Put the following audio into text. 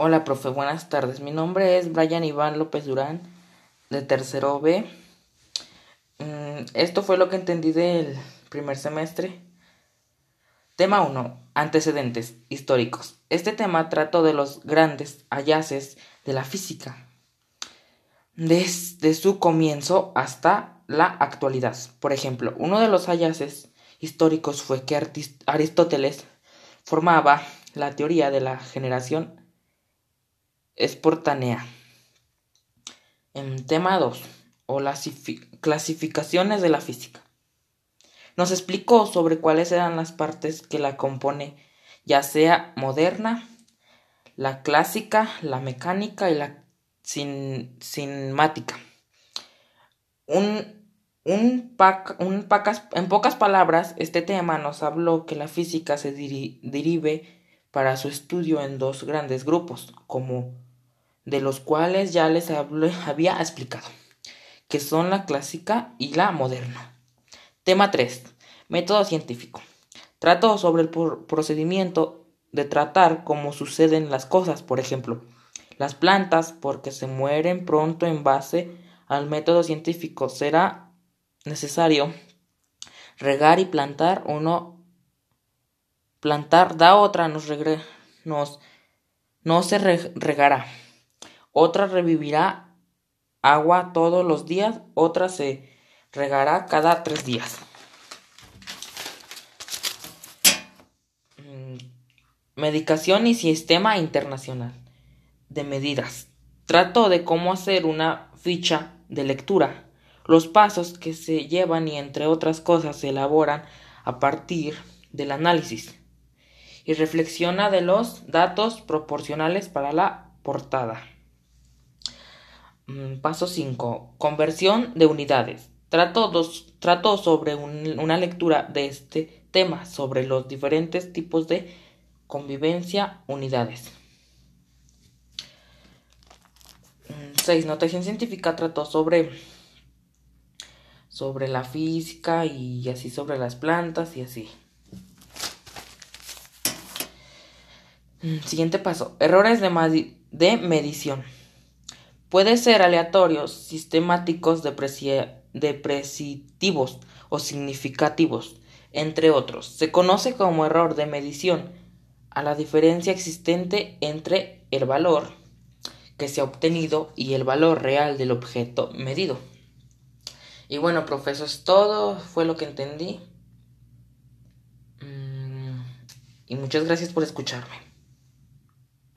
Hola, profe, buenas tardes. Mi nombre es Brian Iván López Durán, de tercero B. Mm, esto fue lo que entendí del primer semestre. Tema 1. Antecedentes históricos. Este tema trató de los grandes hallazgos de la física, desde su comienzo hasta la actualidad. Por ejemplo, uno de los hallazgos históricos fue que Aristóteles formaba la teoría de la generación espontánea. En tema 2, o las clasificaciones de la física. Nos explicó sobre cuáles eran las partes que la compone, ya sea moderna, la clásica, la mecánica y la cinemática. Un, un, en pocas palabras, este tema nos habló que la física se derive para su estudio en dos grandes grupos, como de los cuales ya les había explicado, que son la clásica y la moderna. Tema 3. Método científico. Trato sobre el procedimiento de tratar cómo suceden las cosas, por ejemplo, las plantas porque se mueren pronto en base al método científico. Será necesario regar y plantar uno plantar da otra nos, nos no se regará otra revivirá agua todos los días, otra se regará cada tres días. Mm, medicación y sistema internacional de medidas. Trato de cómo hacer una ficha de lectura, los pasos que se llevan y entre otras cosas se elaboran a partir del análisis y reflexiona de los datos proporcionales para la portada. Mm, paso 5. Conversión de unidades. Trato, dos, sobre una lectura de este tema, sobre los diferentes tipos de convivencia unidades. 6. Mm, notación científica trató sobre, sobre la física y así sobre las plantas y así. Mm, siguiente paso. Errores de medición. Puede ser aleatorios, sistemáticos, depresitivos o significativos, entre otros. Se conoce como error de medición a la diferencia existente entre el valor que se ha obtenido y el valor real del objeto medido. Y bueno, profesor, es todo, fue lo que entendí. Mm, y muchas gracias por escucharme.